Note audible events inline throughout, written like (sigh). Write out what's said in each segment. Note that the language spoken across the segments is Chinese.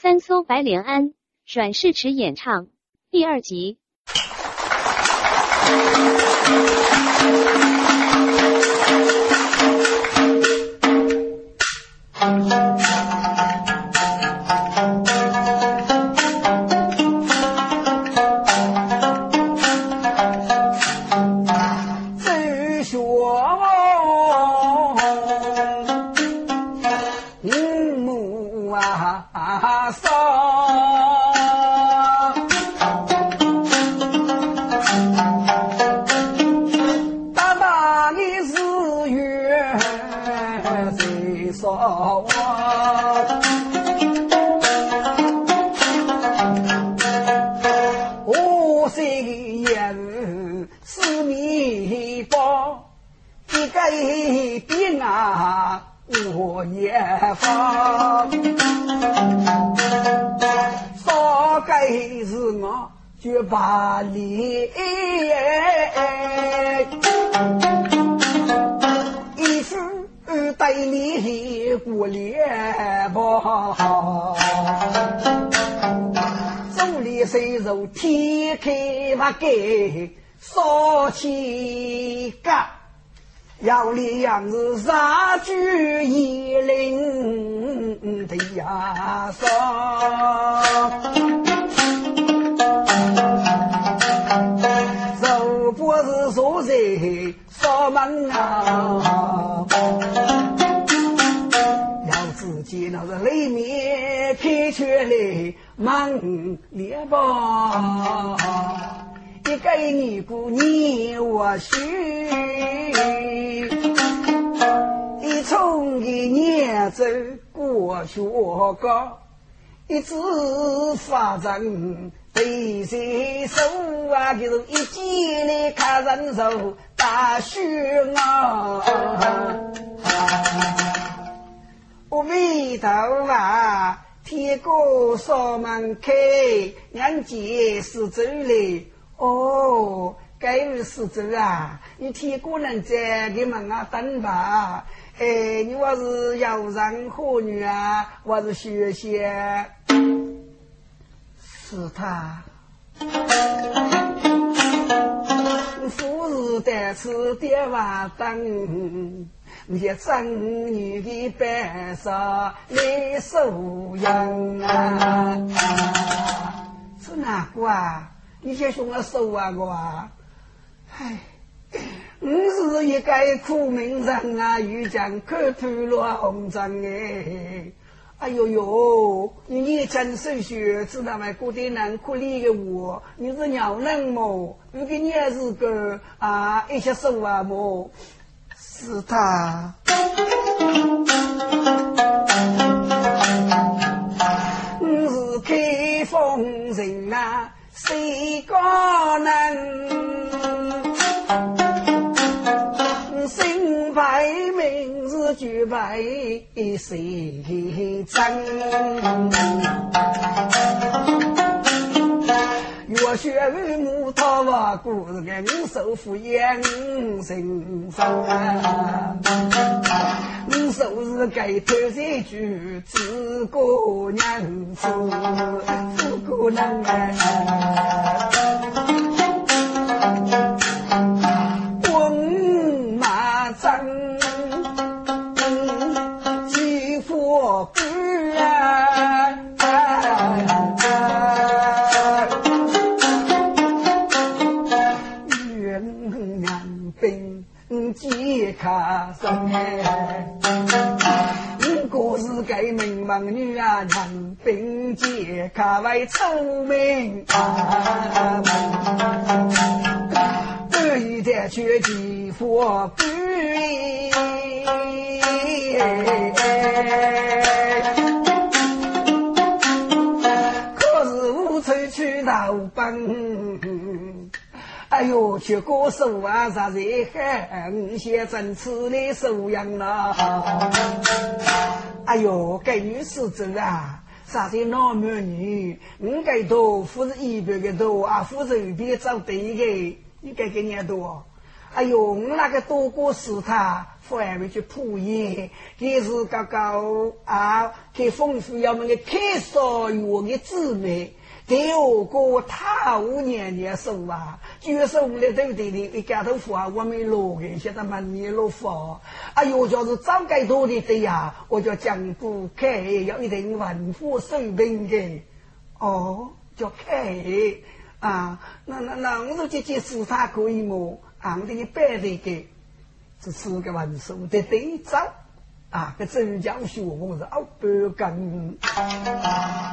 三艘白莲庵，阮世池演唱第二集。手里虽肉天开不给，烧起干，要里样子杀猪一领的呀烧。是坐在烧门啊，见那个里面开出来忙烈吧，一个尼姑念我许，一从一年走过学高，一直发展。背在手啊，就是一见来看人手大雪啊！我回头啊，天哥锁门开，人见是走来哦，该日是走啊！你天哥能在给门啊等吧？哎，你我是要上妇女啊，我是学仙。是他，富士带此爹娃等，一正女的白纱来收养啊！是哪个啊？你先送我收啊我啊！唉，我是一个苦命人啊，遇见可头落红尘哎。哎呦呦，你年轻手学，知道吗？过得难可怜的我，你是鸟人么？如果你也是个啊，一些手啊么？是他，我是开封人啊，谁高能？新牌名字举牌谁争？我学为母桃花故事个五首富养人生啊，五手是给头三句，自个娘子，自个娘啊。肩卡为聪明啊，半夜的却几副鬼，可是无处去逃奔。哎呦，去过手啊，啥在喊？先正吃的收养了。哎呦，该女士走啊，啥些老美女？你该多，不是一百个多啊，不是随便找对的，你该给人多。哎呦，我那个多过是他，还没去铺业，给是刚刚啊，给丰富要么个开少有的姊妹。第二个他五年年收啊，就是我们的对对的一家头富啊，我们落的现在满年落富。哎呦，就是早该多的对呀，我叫讲不开，要一定文化水平的。哦，叫开啊，那那那我说这件事他可以么？俺的一百的个，这四个文书的对照。啊，个周江学问是二百根，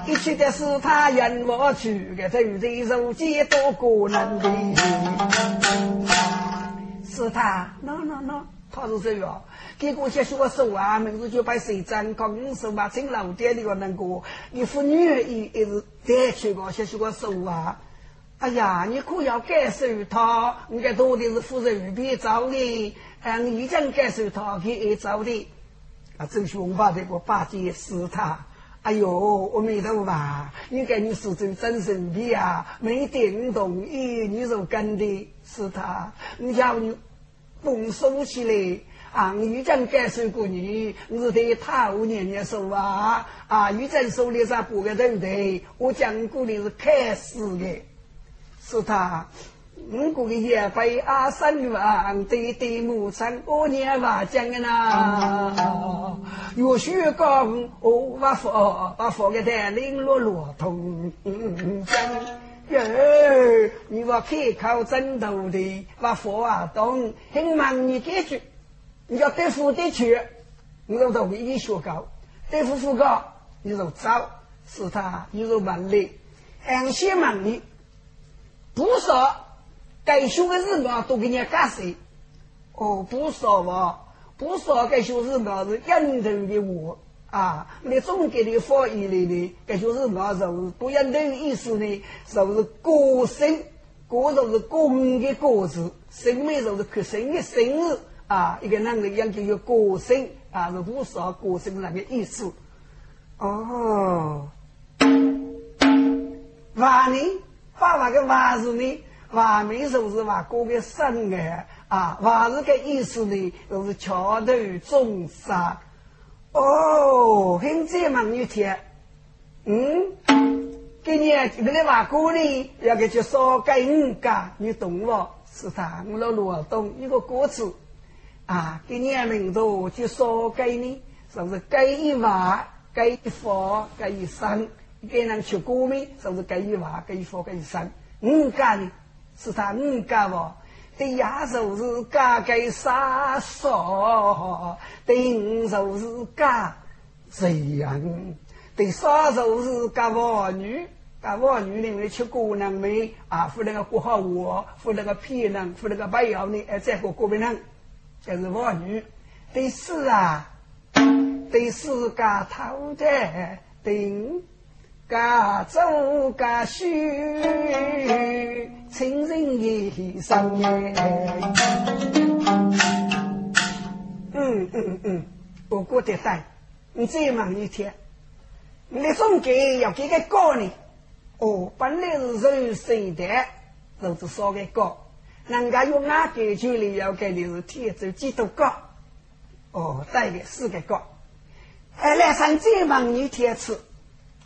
一切的是他引我去，个周贼如几多个能的，是他，no no no，他是谁哟？结果些学手啊，明日就把谁张刚手嘛，进老店里个那个，你妇女一一直带去个些学手啊。哎呀，你可要感受他，你该多的是夫人别找的，嗯，你讲感受他，给找的。啊，周雄把这个八戒是他，哎呦，我没头吧？应该你是真真神秘啊，没电动，咦，你就跟的是他，你叫你动手起来啊！你讲感受过你，我是对他五年年说啊啊！你讲手里啥不个对不对？我讲过的是开始的，是他。五个月被阿三王对对母亲过年话讲的呐，有许讲我把佛把佛给他领落落通讲，哟，你话开口真头的把佛啊懂，很忙你解决，你要对付得去，你要同意学高，对付副高，你就走是他，你就问你，俺先问你，不说。该修的日嘛都给你干谁？哦，不少嘛，不少该修日嘛是引头的我啊！你总给你发一类的，该修日嘛就是不引头意思呢，就是个性，个就是公的个字，生命就是克生的生日啊！一个男的养就有个性啊，是不少个性那个意思。哦，(coughs) 话呢？发那个话字呢？话没说是话过个生哎啊，话是个意思呢，就是桥头种沙。哦，很这么一天，嗯，给你给你话过呢，要给去烧给五家，你懂不？是他，我老罗懂一个歌词啊，给你名头就烧给你，是不是？给一瓦，给一房，给一山，给人吃过没？是不是？给一瓦，给一房，给一山，五家呢？是他五家哦，对呀，就是家给杀少，对五就是家这样，对杀就是家王女，家王女呢，为吃姑娘妹啊，付那个过好活，付那个皮囊，付那个白药呢，哎，再过过别人，这是王女。第四啊，第四家头的顶。家走家修，亲人一生耶。嗯嗯嗯，我过得带，你再忙一天，你总给要给个高呢。哦，本来是肉身的，就是少个高。人家用哪个距离要给的是天走几多高？哦，带个四个高。哎，来上再忙一天吃。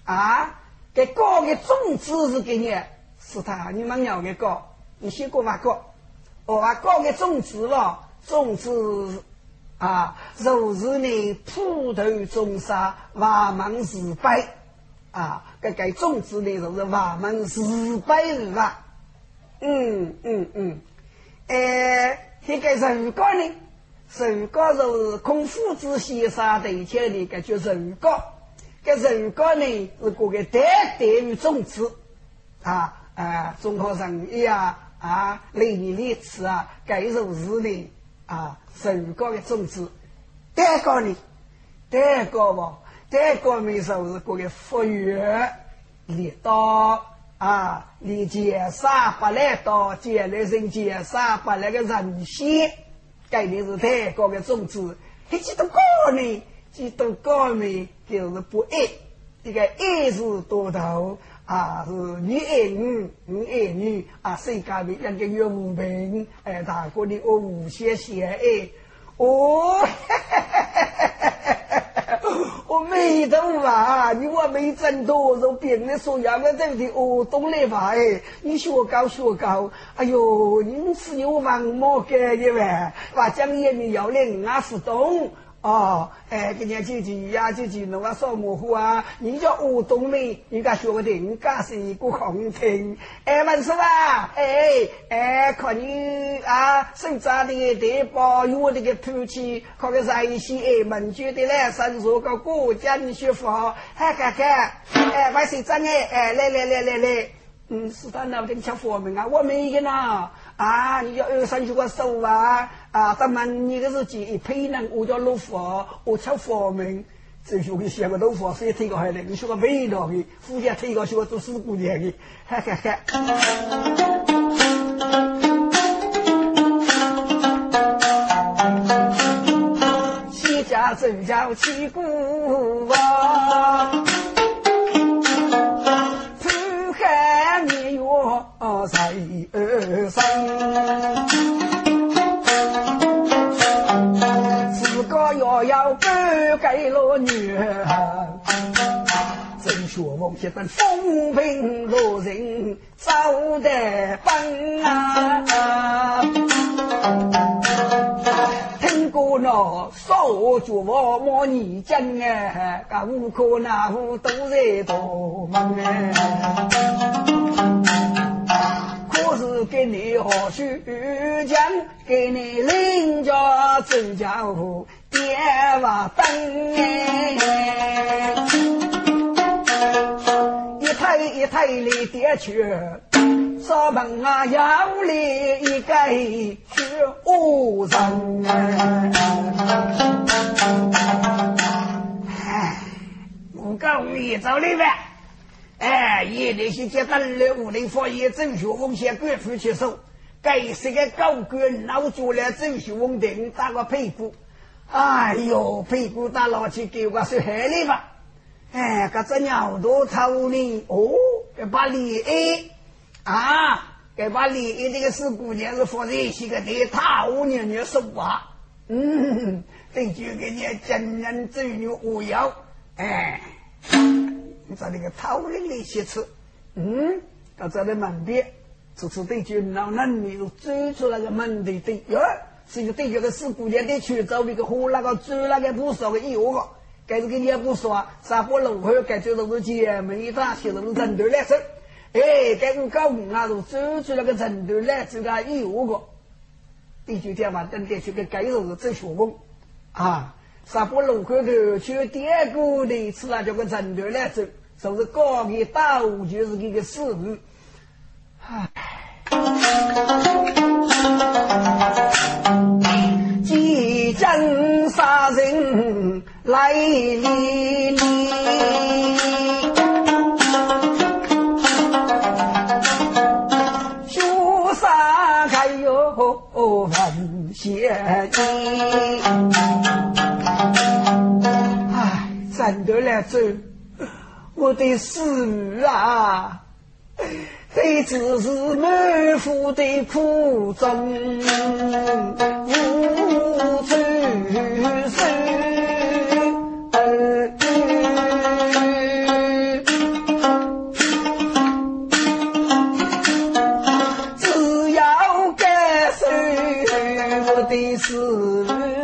啊，给高个种子是给你，是他你们要的高，你先过把高，我把高的种子了，种子啊，如是你，普头种沙，万门是百啊，这个种子呢，就是万门是百是吧？嗯嗯嗯，哎，这个人高呢，人高是孔夫子先生对前的，个叫人高。这人高呢是过个代代于种子啊啊，中考生一啊啊，历年历次啊，该如是呢啊，人高的种子，代高呢，代高不？代高没说是过个福月立刀啊，立剑杀不来刀，剑来人剑杀不来个人仙，该的是代高的种子，还几多高呢？几多高呢？就是不爱，这个爱字多头啊，是你爱我，我爱你啊，世界里两个月无平，哎，大哥你我无限相爱，哦，我没懂吧？你我没挣多少别人说要我这的哦，懂了吧？哎，你学高学高，哎呦，你是有王毛干的呗？话讲也你要来俺不懂。哦，哎，今年姐姐呀，姐姐弄个扫模糊啊！你叫吴东梅，你家学个定，家是一个空听。哎，文叔啊，哎哎，看你啊，手扎的对包，我这个土气，看个在一些哎，门觉的来，身做个过江学佛，还看看，哎，外谁长哎，哎，来来来来来，嗯，是他那边吃佛门啊，我没有呢。啊！你叫二三十个手啊！啊，咱们你个是几配呢？我叫老佛，我吃佛门，这学个写个老佛，谁推个下来？你学个味道的，夫家推个学个做四姑娘的，哈哈哈。七家走叫七姑啊。在二生，自个要要嫁给了女儿，正学问些等风平浪静走得奔啊！听过那少主我莫你讲哎，噶无可那户都在多忙哎。我是给你好许讲，给你领家走江湖，点瓦灯一台一台的点去，上门啊要来一个去无人。哎，我告你走了呗。哎，也那些接单了，武林法业正学风险官府接手，该是个高官老做了正学问定打个屁股，哎呦，屁股打老去给我是害你吧？哎，这只鸟多头呢？哦，给把李 A 啊，给把李 A 这个四姑娘是放在一起个的，他五年年说话，嗯，这就给你真人真有无药，哎。你在那个讨论的些词，嗯，到这里门边，这次对军老男女又追出那个门的对，哟，是一个对这个四姑娘的去找那个和那个追那个不少的以后个，该是个也不说，啥不路口该就都是姐妹大写的都成对来说，哎，该我搞啊，都追出那个成对来这个以后个，第九天嘛，等点去个该是走学问啊，啥不路口头去第二个的吃那叫个成对来走。就是高给大武，就是这个事物。唉，即将杀人来哩哩，凶杀还有万险哩。唉，真的来走。我的师女啊，(laughs) 这只是满腹的苦衷，无处诉。只要感受我的思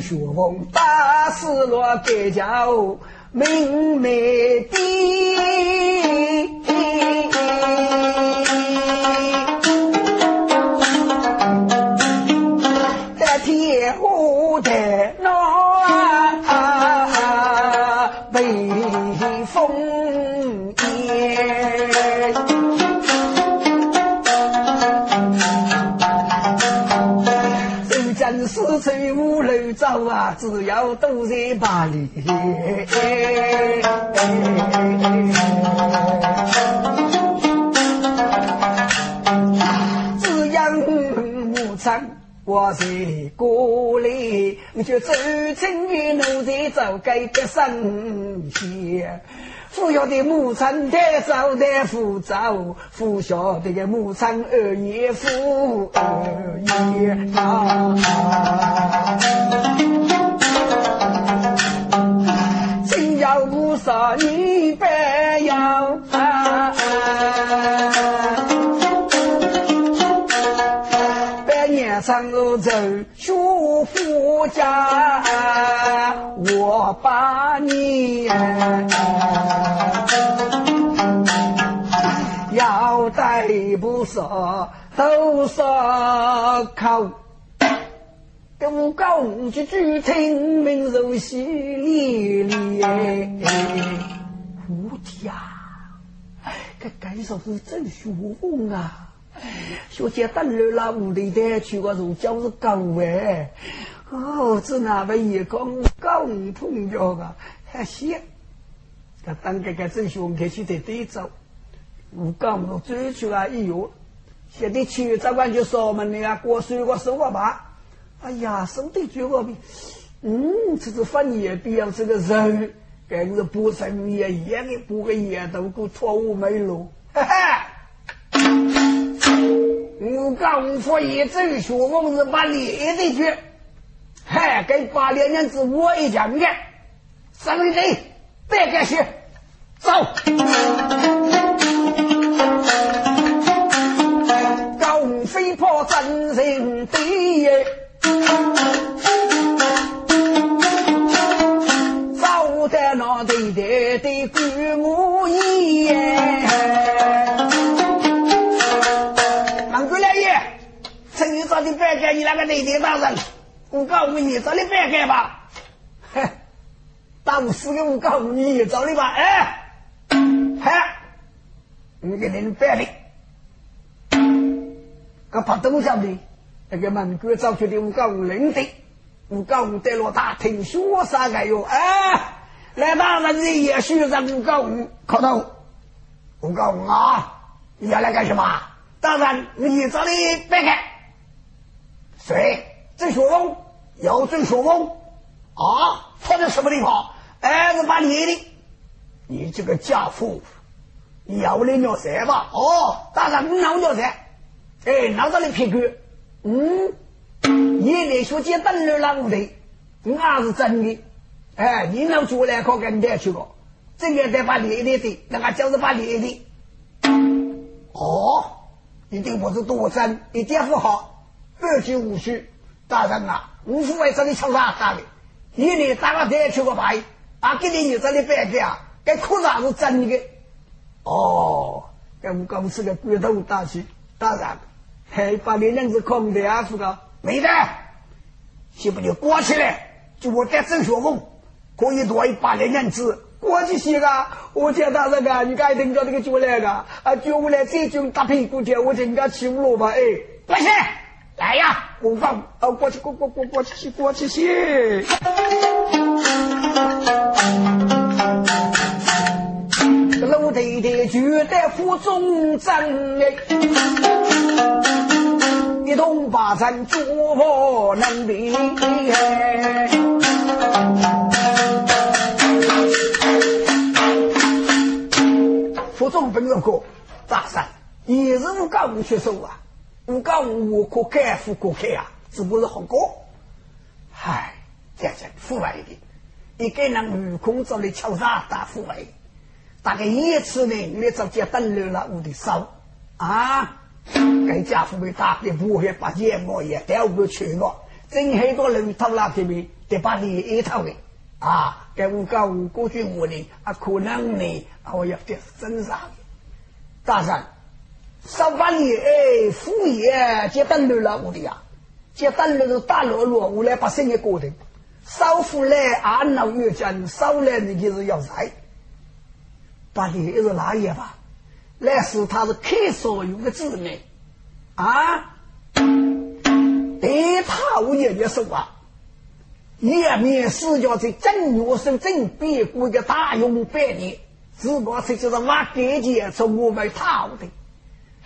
雪峰，大师落盖叫明媚的，只要都在巴黎。只养牧场我是过来，我就走进于奴才走改革生前。富小的牧场太早太浮躁，富小的个牧场二爷富二爷啊，要不少你白要啊。上路走，舒服家，我把你要带不少，都少口。我讲几句，听明如洗哩哩。我天啊，这该说是真学问啊！小姐等了那屋里的去过如教是高哎，哦，这那位也讲高碰着个还行。他当个个正兄开始得对走，我讲我追求啊，哎呦，现在去早晚就烧门的啊，过水果收我吧。哎呀，收的最我比，嗯，这是饭也比要这个人，跟个补生也一样的，补个叶都够错误没路，哈哈。我刚说一走，学问是把脸的去，嗨，跟八两年子我一讲的，三位队别干些，走。高飞炮真人第干，你那个内地大人，我告诉你，找你别干吧。嘿，当时的我告诉你，找你吧。哎，嘿，你给人别的，个拍东下的，那个门口找出的我告诉人的，我告诉在罗大听说啥个哟？哎，来大人的也许让我告诉靠头，我告诉啊，你要来干什么？大人，你找你别干。谁？郑学峰，有郑学峰啊？他在什么地方？儿子把你的，你这个家父，要你鸟谁吧？哦，大人，你闹鸟谁？哎，闹到你屁股。嗯，你连学姐等了那屋的，那是真的。哎，你闹出来可跟人去过，这个得把你的的，那个就是把你的。哦，一定不是多真，一点不好。二句无虚，大人啊，无父为这里敲啥打的？你呢打个电去个牌，啊，给你你这里白给啊，该裤衩是真的。哦，该我公司的骨头大气，大人，还把你娘子空的啊，是个没得，先把你挂起来，就我带郑学峰，可以多一百两银子，过去些个，我见大人啊，你该听到这个脚来个，啊，叫我来这种大屁股钱，我就应该欺负了吧？哎，不行。来呀，我放，呃，过去，过过过过去，过去去。这老太太就在府中站哎，一同把咱祝福难平。府中不用过，咋算？也是我刚去收啊。我讲我可开富可开啊，只不过是好过。唉，讲讲富外一点，一个人悟空找来敲诈打富外，大概一次呢，你直接登了了我的手啊！该家父为打的不会把钱我也调过去了，真很多人偷那片面，得把你一套的啊！该我讲我过去我呢啊，可能呢我要得真上大山。上班里哎，副业接单路了我的呀，接单了是大落落，我来把生意过的。少富来俺老岳讲，少来你就是要财。把你是哪爷吧？那是他是开所有的子民啊，对他我也接受啊。一面是叫在正月生正别过个大用百年，只不过是就是挖根钱从我们讨的。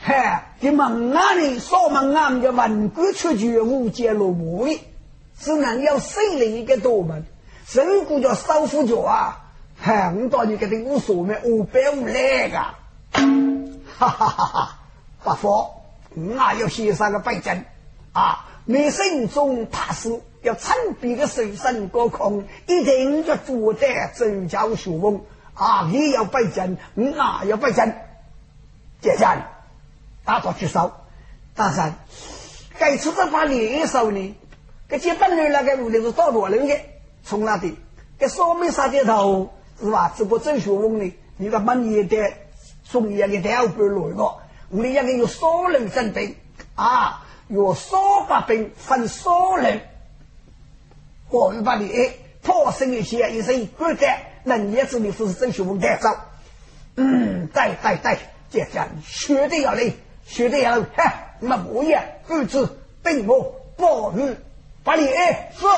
嗨，这门啊呢，扫门啊，就文官出去五街落幕的，只能要省了一个多门，如果叫少夫脚啊，嗨，我到你给他无所谓，五百五来个，哈哈哈哈，不服，我要先上个背景啊，你心中踏实。要参比的水深过空，一定要做得周朝学问啊！你要拜阵，你啊要背景，接着打到举手。大山，该出这把猎手呢？这接本来那个屋里是到罗人的，从那里，这上面杀的头是吧？这个周学问呢？你个门也得中央的第二半路个，我们应该有少人准备啊，有少把兵分少人。我们把你破生一些一生不得，那也是你不是真学问带走。嗯，对对对，这讲学的要来，学的要嗨，那不一样，儿子并我暴雨，把你说。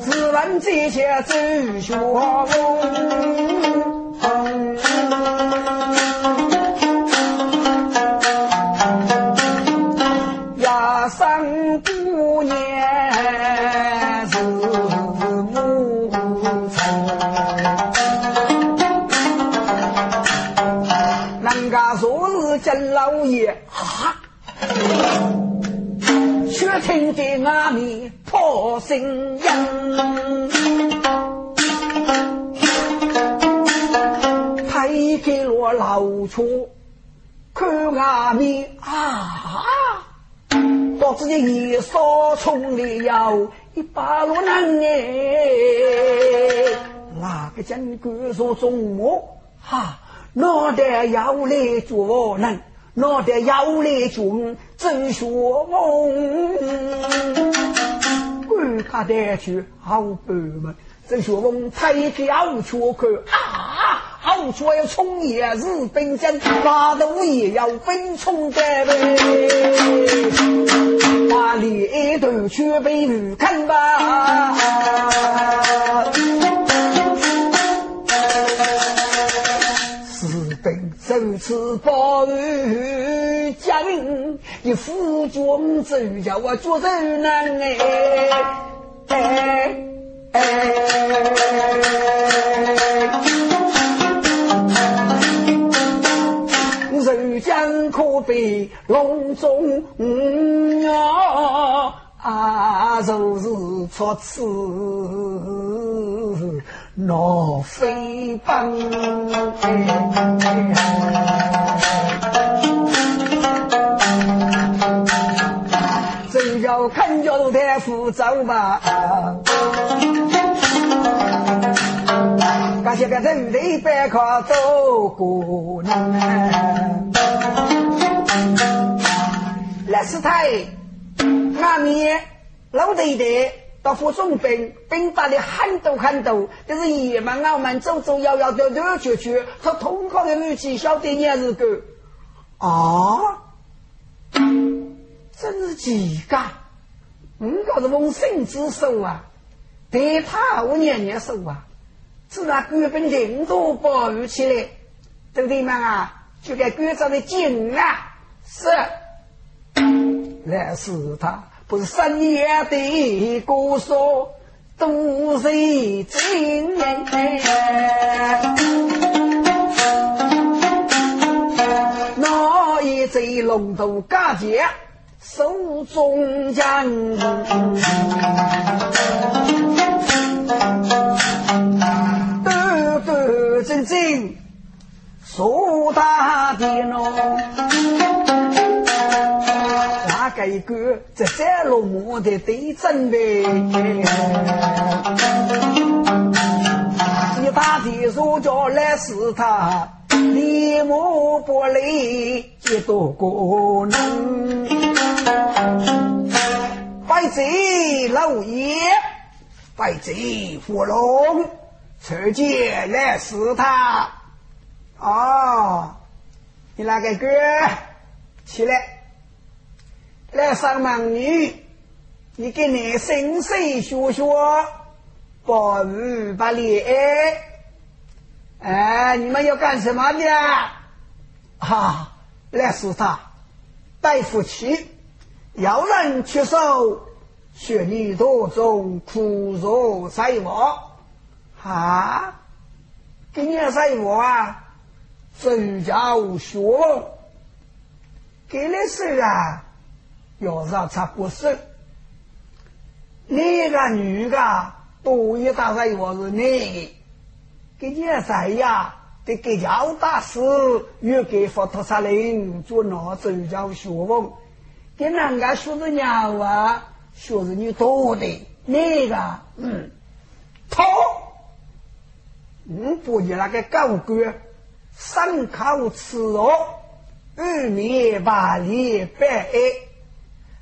自问这些真学问。听见阿弥破声音，推开了老厝，看阿弥啊，到自己一扫冲里要一把路难哎，那个将军说中午哈。脑袋要来做人，脑袋要来做真学问。观他带去好伯们，真学问太跳出去啊！好处要冲也日本军，大都也要分冲的呗。把里头去被女看吧。如此暴雨将，一副军走叫我做人难哎哎！人将可悲笼中啊。啊，若是出此闹飞奔，只要看着太浮躁吧。感谢个人类百科走过难，来师太。阿面老弟弟到府中兵，兵打的很多很多，但是野蛮傲慢走走摇摇跺跺去去，他通靠的武器晓得你是个啊，真是奇怪，我可是奉圣之手啊，对他我年年手啊，自然官兵领导保护起来，兄弟们啊，就该官长的紧啊，是。来是他，不是深夜的歌说，都是真人。那一贼龙头嘎杰，手中枪，正正，说大的喏。一个在山落木的对准备，一大的说叫来是他，立木不离几多个人，拜贼老爷，拜贼佛龙，出见来是他，哦，你那个哥起来。来上门女，你给你生生学学保护把脸。哎，你们要干什么的？啊，来是他带夫妻，要人去手，学你多种苦若塞我。啊，给你塞我啊，周家学问，给的是啊，要让他不是。那个女的，多一大塞我是那个。给你在呀，得给教大师，又给佛陀萨林做那周教学问，给人家学的鸟啊，学的你多的那个，嗯，他，嗯，不你那个高官，三口吃肉，二年八里百爱，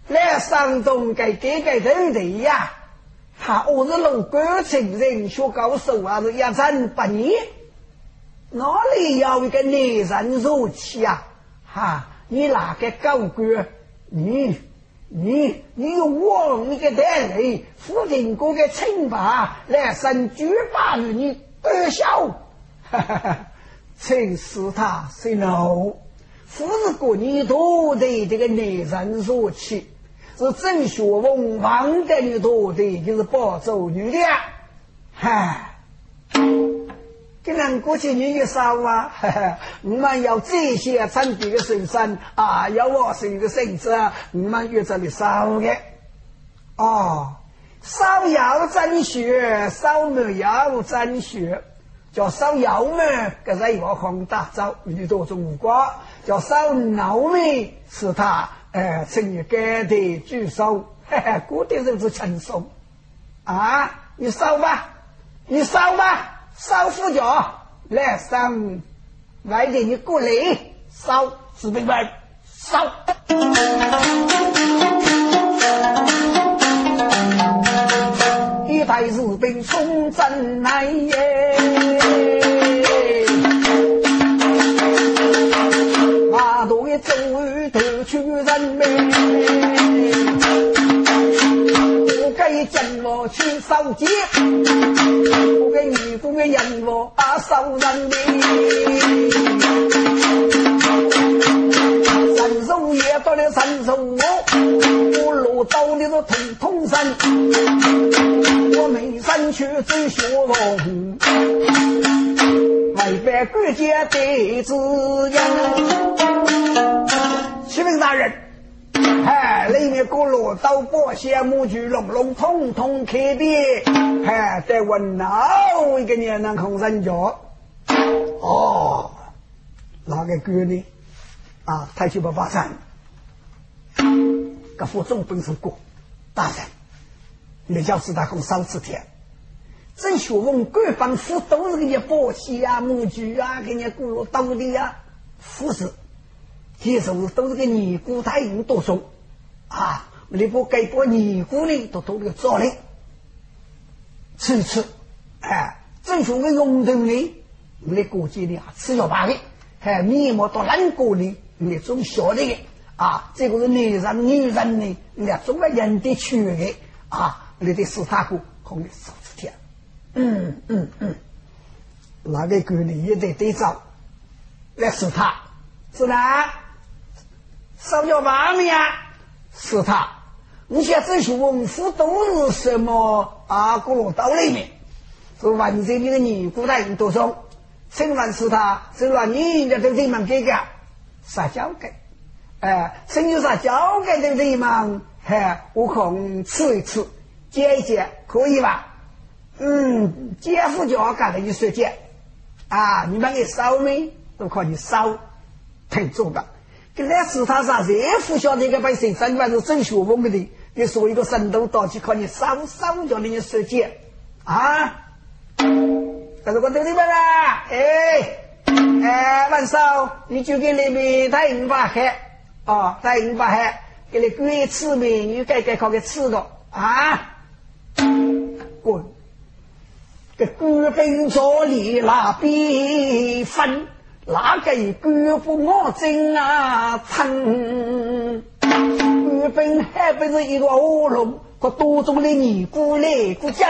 来山东给给给人的呀。他我是龙哥成人学高手啊，是一战八年，哪里要一个男人入气啊？哈，你哪个高官？你你你用我你个带来，父亲哥个清白来生举把与你得笑，哈哈哈！陈师他谁怒？父子过你多的这个男人入气。是郑学问王德女多的，就是保州女的，嗨，跟人过去女的少啊，我们要这些真地的神山啊，要我生的孙子，我们越这里少的，哦，少要真学，少没要真学，叫少要么，搿是一个红大招，你多种无瓜，叫少闹么，是他。哎，趁你该的举手，嘿嘿，过的日子轻松啊！你烧吧，你烧吧，烧副脚来上，外地你过来烧，士兵们烧，一排士兵冲阵来耶。我去烧街，我给女工的人我啊烧人命，神手也到了神手我，我落刀的是通通神，我眉山去追雪龙，为百国家的滋养。启禀大人，哎，里面各路刀宝线木具龙龙通通开遍，哎，在问哪一个年能空人脚？哦，哪个哥呢？啊，太极八八三，个副总本是过大人，你叫四大公少次天，正学问官方副都是给你宝线啊木具啊，给你各路刀的呀，副是。其实都是个尼姑太有多送啊！你不给过尼姑呢，都都那个造的。其次，哎，政府的用人呢，你估计呢吃要罢的，还面膜到烂过呢，那种小的啊，这个是男人女人呢，你总个人的区的啊，你的四大姑红的少子天，嗯嗯嗯，那个管理也得对照来试他，是吧？烧叫妈咪呀，是他。你像这些文书都是什么啊？古罗道里面是完整的尼姑大人多说，请问是他，是让你人家都这么给个撒交给，哎，甚至啥交给的地方，嗨，我空吃一吃，接一接，可以吧？嗯，接副就要干的一说接啊，你们给烧没？都靠你烧，挺重的。跟来是他啥？热乎晓得个百姓，真管是真学问的的。你说一个神都到去靠你烧烧叫你设计啊！但是我对你们啦，哎哎，晚上你就给那边带五把海啊，带五把海，给你鬼吃面，你该该靠给吃个啊！滚！这官兵坐里那边分。哪个官府我真啊称？官兵还不是一个恶龙，可多种的尼姑来过江。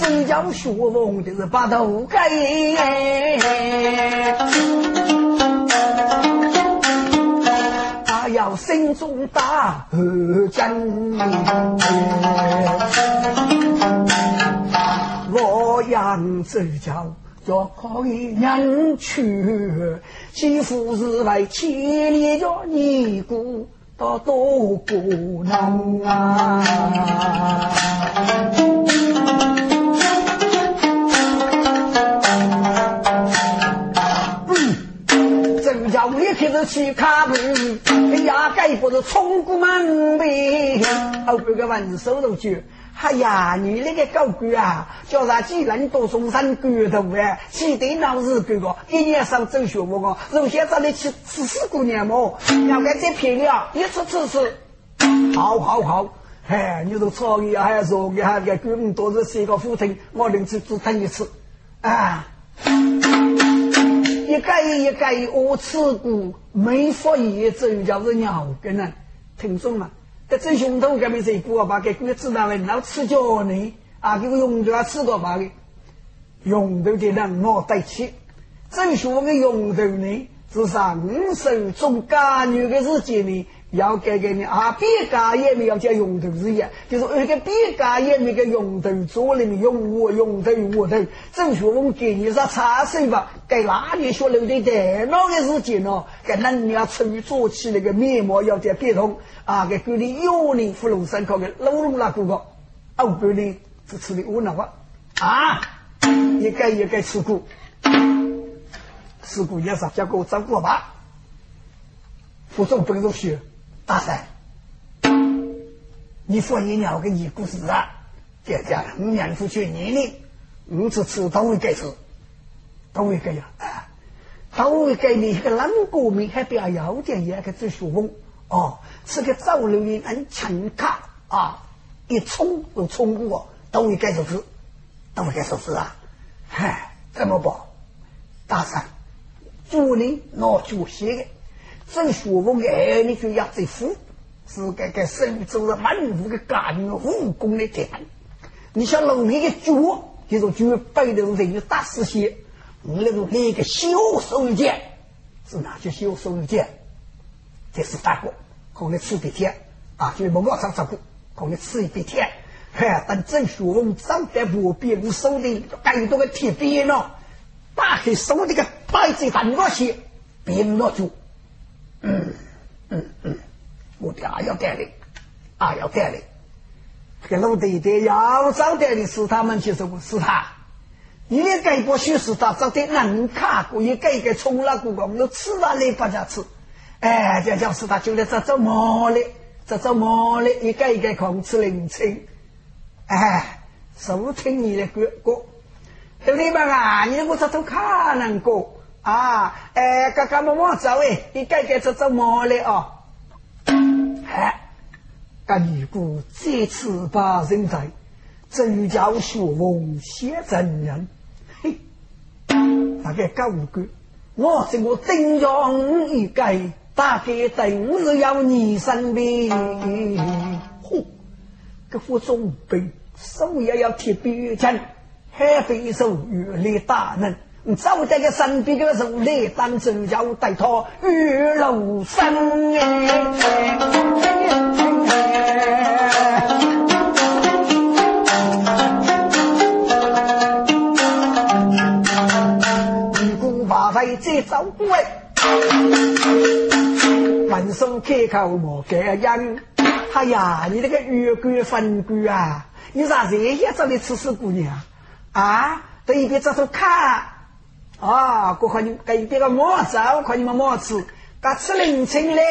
真叫学问就是把头盖。要心中大真，洛阳州教就可以人去，几乎是为千里叫尼姑到多不能啊。去开门，哎呀，该不是冲过门呗？后边个文手都句，哎呀，你那个高官啊，叫啥？既然都送上官头哎，起得闹日哥哥，一年上走学问哦，如现在你去吃死姑娘么？要该再便宜啊，一次吃吃，好好好，哎，你说创意还说给还给官多是写个副厅，我能去只等一次啊。一改一改，我吃过没发一，只有叫是鸟根呢？听说嘛？这这胸头干没谁过把给鬼知道了，老吃脚呢？啊，给我用着吃个把的，用头的人脑袋起，正说个用头呢，是上手中干女的时间呢。要改改你啊，别家也没有叫用头日样，就是那个别家也没个用头做里面用我用头我头，正学问给你说茶水吧，给哪里学楼的电脑的事情哦，给人要去做起那个面膜要点变通啊，给给你幺零芙蓉山考个老龙那哥哥，哦，给你只吃的我那话啊，一个一个吃过，吃过也是叫给我照顾吧，服从本入学。大婶，你说你两个一故事啊？姐姐，五年出去年龄，五次次都会改次，都会改呀！啊，都会给你一个冷国民还不要有点一个最舒服哦，是个走路的很轻卡啊，一冲就冲过，都会改手势，都会改手势啊！嗨，怎么办？大婶，祝你拿主席的。正学问的儿女就要这副，是该该生做了满屋的家庭武功的天。你像农民的脚，就是脚背头人有大事些，你那个那个小手一件，是哪些小手一件？这是大哥，可能吃一天啊，就莫往上照顾，可能吃一笔天。嗨，等正学问长在无边无手的，该多个铁鞭了，打开手这个摆子很多些，别人拿住。嗯嗯嗯，我的还要带领，还要带领。这个老弟弟要找带的是他们，就是我是他。你的改不许是他找的能卡过，一个一个冲了过，我们都吃了来不家吃。哎，这叫是他就来这做毛嘞，这做毛嘞，一个一个空吃零清。哎，收听你的歌歌，对不对嘛？啊，你我这都可能过。啊，哎，刚刚么么走哎，你该该做做么嘞哦？哎，干尼姑这次把人才，真叫学问写真人，嘿，大概搞五个，我这个真让一改，大概等是要你身边，嚯，这副中兵手也要铁臂枪，还非手越力大能。走在个身边个时来当真要带他玉楼山哎，一股把费再走哎，闻声开口莫感恩。哎呀，你那个月桂分桂啊，你咋这样子的吃死姑娘啊？这一边这头看。啊，过看你给别个莫走，看你们莫吃，噶吃零清嘞，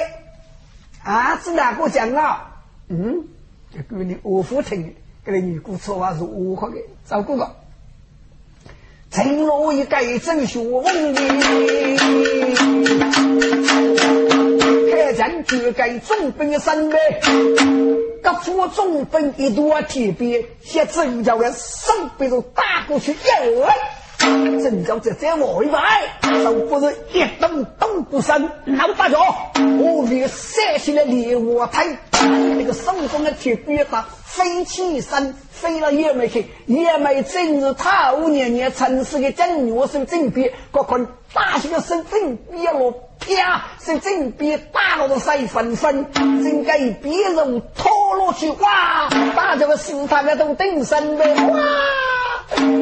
啊，是哪个讲啊？嗯，就给你我父听，给你姑说话是我好的，照顾个。承诺一改正学问的，开战就该重兵三倍，各出重兵一多铁鞭，写真叫人上辈子打过去，耶！正叫这在我一摆，都不是一动动不生。老大家，我与三星的猎物台，那个手中的铁鞭子飞起身，飞了也没去，也没真是他五年年城市的正月手正边，我看大型的手正边了。呀！是正边打了个水纷纷，正给别人拖落去，哇！把这个石头个都顶上呗，哇！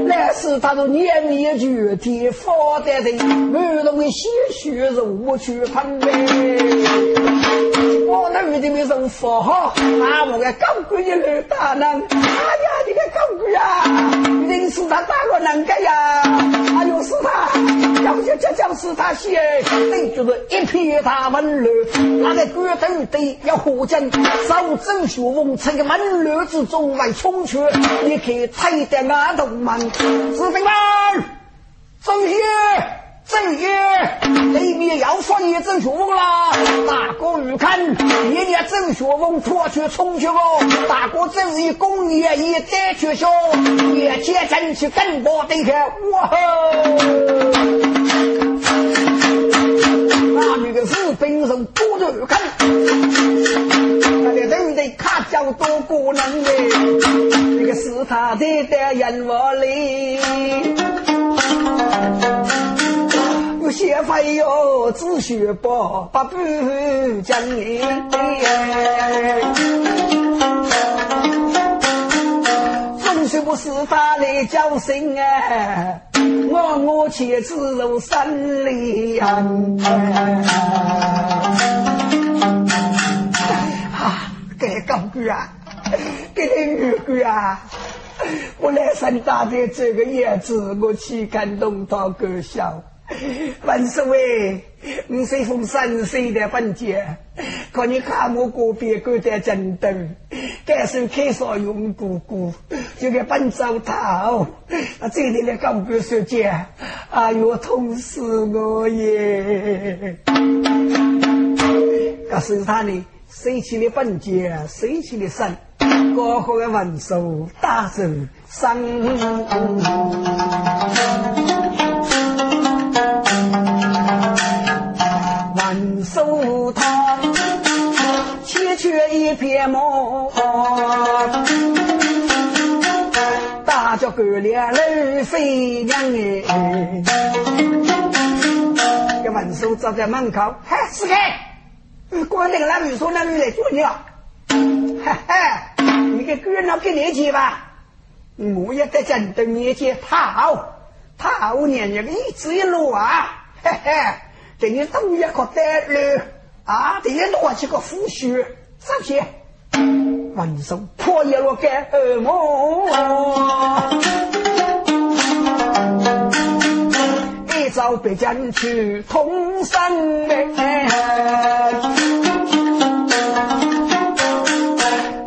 那是他的年年绝天发的人，儿童的鲜血入去喷呗。我那儿子没人发哈，啊，我个高贵的刘大人，哎呀，你个高贵啊！认识他打个能干呀？哎呦，是他，要不就叫叫是他写，对，就是一片大门楼，那个官头的要火将，手正学问，从个门楼之中来冲去，你看踩的那头。们，士兵们，正学，正学，那边要放一正学问啦！大哥你看，一年正学问拖去冲去哦！大哥这是工业一带去学，一天争取更多的看，哇吼！那女的士兵从多着看，那个人的卡叫多过能的。是他的的人我里，有些费哟，只学不不不讲理。总是不是他的叫声啊？我我且只入山里啊！啊，该高官啊！给你女婿啊！我来生大的这个叶子，我去感动到个笑？万岁喂，你随风三岁的本节，可你看我个别个在争斗，该是开少用姑姑，就给本走头，啊，这里来刚不说姐，哎呦，痛死我耶！可是他呢，谁起的本节，谁起的身？高呼的文手大手生，一片毛，大脚狗脸泪飞娘哎！这文手站在门口，嗨，死开！关那个男女说男女来做你了，哈哈。你给哥那给年纪吧，我也在真的年纪好，好年年一直一路啊，嘿嘿，等于东一个带路啊，等于多几个夫婿，这些文手破一路干二毛，一朝北疆去通山门。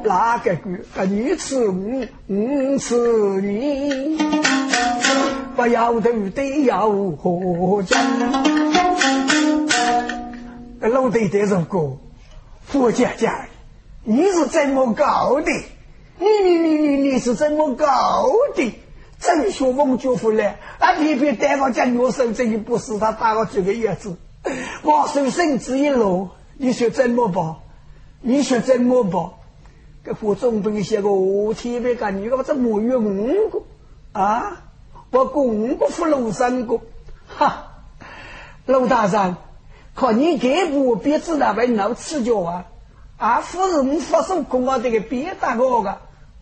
哪个女个你吃我，我吃你，不要头的要何家？老弟这首歌，我讲讲，你是怎么搞的？你你你你你是怎么搞的？真学问就回来，啊偏偏带我讲我手这一不是他打我这个叶子，我手绳子一落，你说怎么办？你说怎么办？这副总兵写个我天别干，你个这没有五个啊！我五个俘虏三个，哈！陆大山，看你这部别子那边闹吃脚啊！啊，夫人发手跟我这个别打我个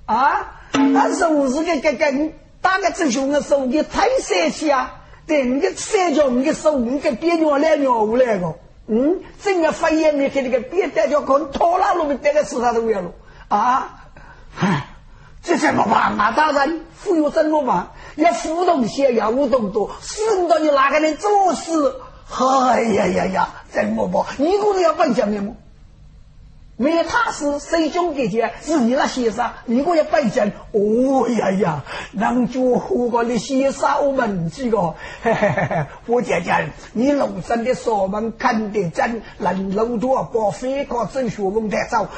啊！但是我是个个个打个这熊的手，你太生气啊！对，你个三脚，你个手，你个别尿来尿无来个，嗯，整个肺炎没给那个别带脚，可拖拉路面带个死他都要了。啊，唉，这怎么办？马大人，服药怎么办？要互动些，要互动多，死不到你哪个人做事？哎呀呀呀，怎么办？一个人要办下面吗？为他是水中的姐，是你那先生，你我要背讲。哦呀呀，能就活过的先生我们几个，嘿 (laughs) 嘿嘿嘿，我姐姐，你农村的锁门看得真，人路多，把飞过正学问带走。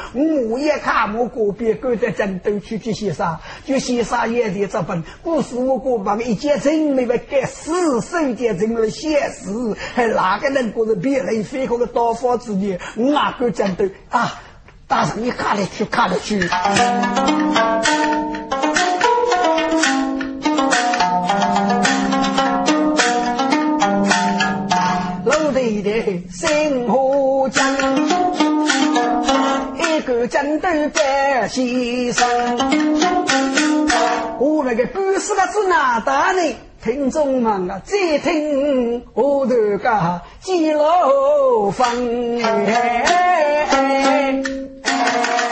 我也看我个别狗在战斗去去先生，就先生也的这本，不是我个帮一件真没为给死手间成了现实，还哪个能过得别人飞过的刀法之年，哪个战斗啊？大圣，你看得去，看得去。老弟的生活讲，一个战斗在牺牲。我那个故事的是哪大呢？听众们啊，再听我这个记录风。Amém.